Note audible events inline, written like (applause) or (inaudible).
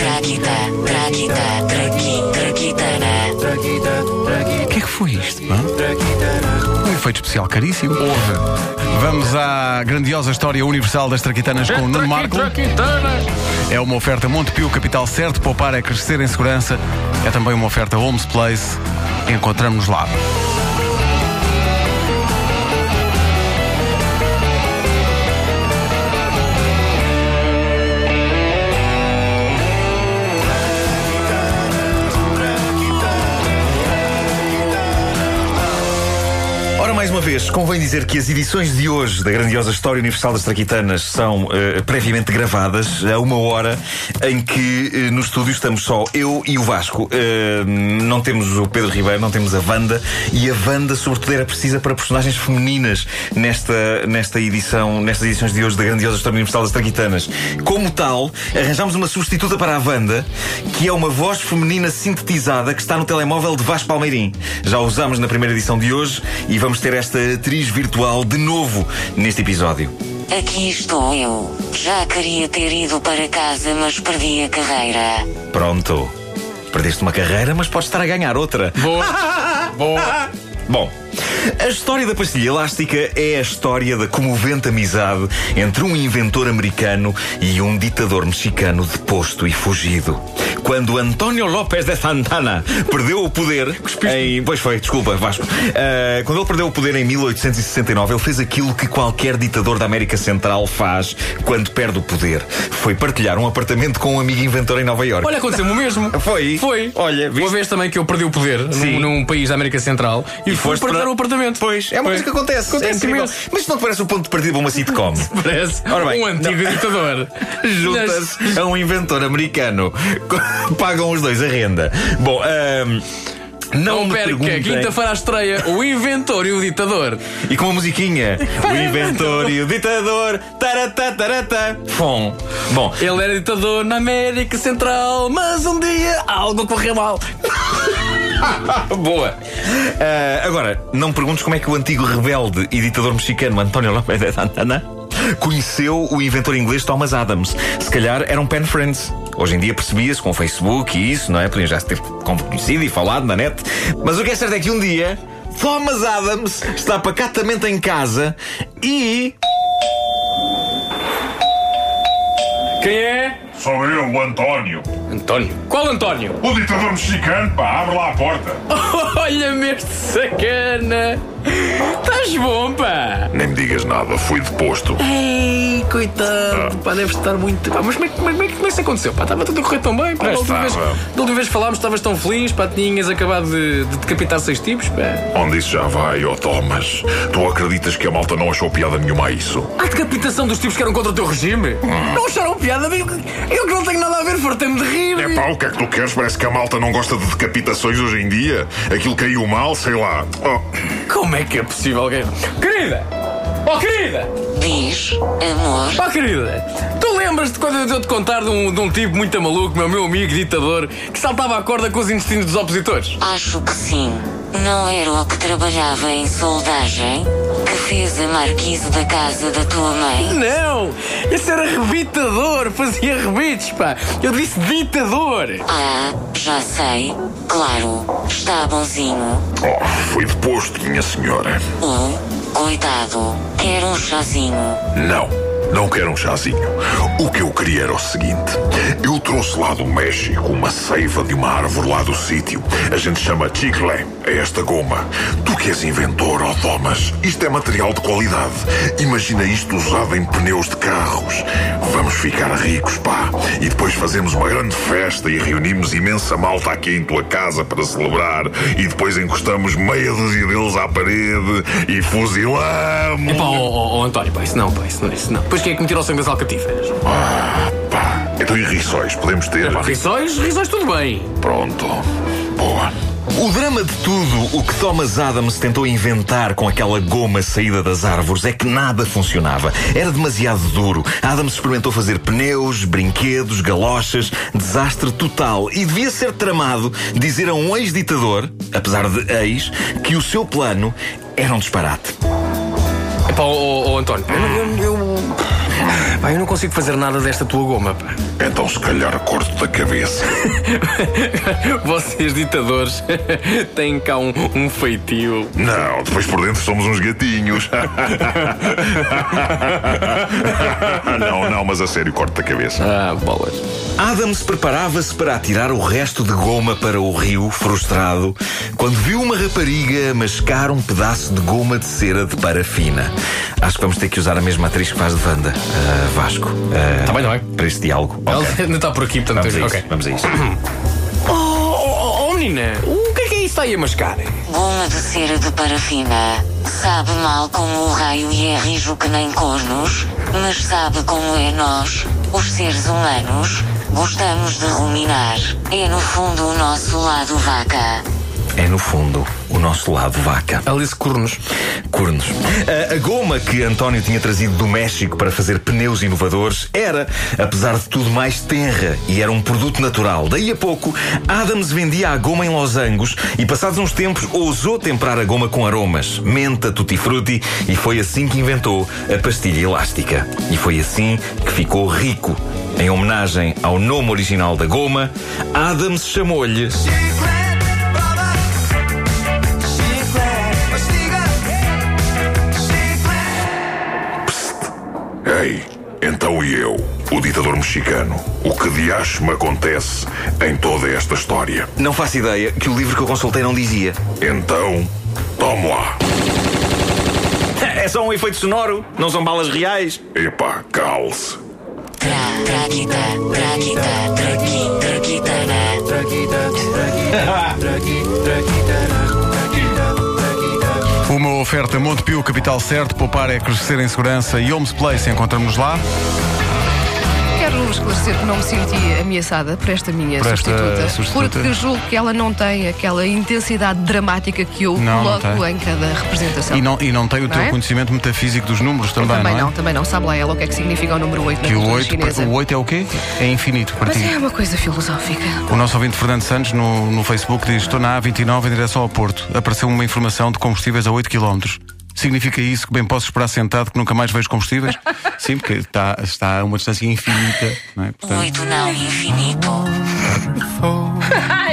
Traquita, traquita, traqui, traquitana. O que é que foi isto? hã? Um efeito especial caríssimo. Vamos à grandiosa história universal das traquitanas com o Nuno Marco. É uma oferta Montepio Capital Certo. Poupar é crescer em segurança. É também uma oferta Homes Place. Encontramos-nos lá. Uma vez, convém dizer que as edições de hoje da grandiosa História Universal das Traquitanas são eh, previamente gravadas a uma hora em que eh, no estúdio estamos só eu e o Vasco. Eh, não temos o Pedro Ribeiro, não temos a Wanda e a Wanda, sobretudo, era precisa para personagens femininas nesta, nesta edição, nestas edições de hoje da grandiosa História Universal das Traquitanas. Como tal, arranjámos uma substituta para a Wanda, que é uma voz feminina sintetizada que está no telemóvel de Vasco Palmeirim. Já usámos na primeira edição de hoje e vamos ter esta atriz virtual de novo neste episódio. Aqui estou eu. Já queria ter ido para casa, mas perdi a carreira. Pronto. Perdeste uma carreira, mas podes estar a ganhar outra. Boa. (laughs) Boa. Bom, a história da pastilha elástica é a história da comovente amizade entre um inventor americano e um ditador mexicano deposto e fugido. Quando António López de Santana perdeu o poder em... Pois foi, desculpa, Vasco. Ah, quando ele perdeu o poder em 1869, ele fez aquilo que qualquer ditador da América Central faz quando perde o poder. Foi partilhar um apartamento com um amigo inventor em Nova Iorque. Olha, aconteceu-me o mesmo. Foi? Foi. Olha, viste? Uma vez também que eu perdi o poder num, num país da América Central e, fui foste partilhar o apartamento. Pois, é uma coisa que acontece. Acontece é incrível. imenso. Mas isto não te parece o ponto de partida para uma sitcom? (laughs) Parece Ora bem, um antigo ditador. (laughs) Juntas a um inventor americano. (laughs) Pagam os dois a renda. Bom, ahm, não Não me perca, perguntem- quinta-feira à estreia, o inventor e o ditador. E com a musiquinha. O inventor e o ditador. Taratá, taratá. Fom. Bom, Ele era ditador na América Central, mas um dia algo correu mal. (laughs) boa. Ah, agora, não me perguntes como é que o antigo rebelde e ditador mexicano António López de Santana conheceu o inventor inglês Thomas Adams. Se calhar eram pen friends. Hoje em dia percebia-se com o Facebook e isso, não é? Podiam já se ter conhecido e falado na net. Mas o que é certo é que um dia Thomas Adams está pacatamente em casa e. Quem é? Sou eu, o António. António. Qual António? O ditador mexicano, pá, abre lá a porta. (laughs) Olha-me este sacana. Estás bom, pá. Nem me digas nada, fui deposto. Ei, coitado, pá, deve estar muito. Pá, mas como é, que- como, é, como é que isso aconteceu? Pá, estava tudo a correr tão bem. Pá, da, última vez, estava. da última vez que falámos, estavas tão feliz, pá, tinhas acabado de, de decapitar seis tipos, pá. Onde isso já vai, ó Thomas? Tu acreditas que a malta não achou piada nenhuma a isso? A decapitação dos tipos que eram contra o teu regime? Não acharam piada? Eu, eu que não tenho nada a ver, fartei-me de rir. É pá, o que é que tu queres? Parece que a malta não gosta de decapitações hoje em dia. Aquilo caiu mal, sei lá. Oh, Como é que é possível alguém. Querida! Oh, querida! Diz, amor, Oh, querida! Tu lembras-te quando eu te contar de um, de um tipo muito maluco, meu, meu amigo ditador, que saltava à corda com os intestinos dos opositores? acho que sim. Não era o que trabalhava em soldagem? Que fez a marquise da casa da tua mãe? Não! Esse era rebitador, fazia rebites, pá! Eu disse ditador! Ah, já sei. Claro, está bonzinho. oh, fui deposto, minha senhora. Oh, coitado. Quer um chazinho? Não, não quero um chazinho. O que eu queria era o seguinte: eu trouxe lá do México uma seiva de uma árvore lá do sítio. A gente chama chicle a esta goma. Tu que és inventor, ó Thomas, isto é material de qualidade. Imagina isto usado em pneus de carros. Vamos ficar ricos, pá. E depois fazemos uma grande festa e reunimos imensa malta aqui em tua casa para celebrar. E depois encostamos meia dúzia deles à parede e fuzilamos. Pá, oh, oh, António, pá, isso não, pá, isso não, isso não. Depois quem é que me tirou o sangue das alcatifas? Ah, pá. Então e rissóis? Podemos ter? Pá, risóis, risóis tudo bem. Pronto. Boa. O drama de tudo, o que Thomas Adams tentou inventar com aquela goma saída das árvores é que nada funcionava. Era demasiado duro. Adams experimentou fazer pneus, brinquedos, galochas, desastre total. E devia ser tramado dizer a um ex-ditador, apesar de ex, que o seu plano era um disparate. Epá, oh, oh, oh, António, eu, eu, eu, Pá, eu não consigo fazer nada desta tua goma, pá. Então se calhar corto da cabeça. (laughs) Vocês, ditadores, (laughs) têm cá um, um feitio. Não, depois por dentro somos uns gatinhos. (laughs) não, não, mas a sério, corto da cabeça. Ah, bolas. Adams preparava-se para atirar o resto de goma para o rio, frustrado, quando viu uma rapariga mascar um pedaço de goma de cera de parafina. Acho que vamos ter que usar a mesma atriz que faz de Wanda, ah, Vasco. ah, Tá bem, tá bem. Para este diálogo. Ela Ok. ainda está por aqui, portanto. Vamos a isso. ok. Vamos a isso. Oh, oh, oh, menina, o que é que é isso aí a mascar? Goma de cera de parafina. Sabe mal como o raio e é rijo que nem cornos, mas sabe como é nós, os seres humanos. Gostamos de ruminar. É no fundo o nosso lado vaca. É, no fundo, o nosso lado vaca. Alice Cornos. Cornos. A, a goma que António tinha trazido do México para fazer pneus inovadores era, apesar de tudo, mais tenra e era um produto natural. Daí a pouco, Adams vendia a goma em losangos e, passados uns tempos, ousou temperar a goma com aromas, menta, tutti-frutti e foi assim que inventou a pastilha elástica. E foi assim que ficou rico. Em homenagem ao nome original da goma, Adams chamou-lhe Ei, então e eu, o ditador mexicano, o que de acho me acontece em toda esta história? Não faço ideia que o livro que eu consultei não dizia. Então, tome lá. É só um efeito sonoro, não são balas reais. Epá, calce. Tra, traquita, traquita, traqui, traquitana. Uma oferta Montepio, capital certo, poupar é crescer em segurança e Homes Place, encontramos lá. Quero esclarecer que não me senti ameaçada por esta minha Por esta substituta, substituta? porque julgo que ela não tem aquela intensidade dramática que eu Não, não coloco tem. em cada representação. E não, e não tem o Não teu é? conhecimento metafísico dos números também, também não é? não, também não. Sabe lá ela o que é que significa o número 8 na Que o cultura 8, chinesa. o 8 é o quê? É infinito para Mas ti. é uma coisa filosófica. O nosso ouvinte Fernando Santos no, no Facebook diz: Estou na A29 em direção ao Porto. Apareceu uma informação de combustíveis a 8 km. Significa isso que bem posso esperar sentado que nunca mais vejo combustíveis? (laughs) Sim, porque está, está a uma distância infinita. Não é? Portanto, Oito não infinito. Ah,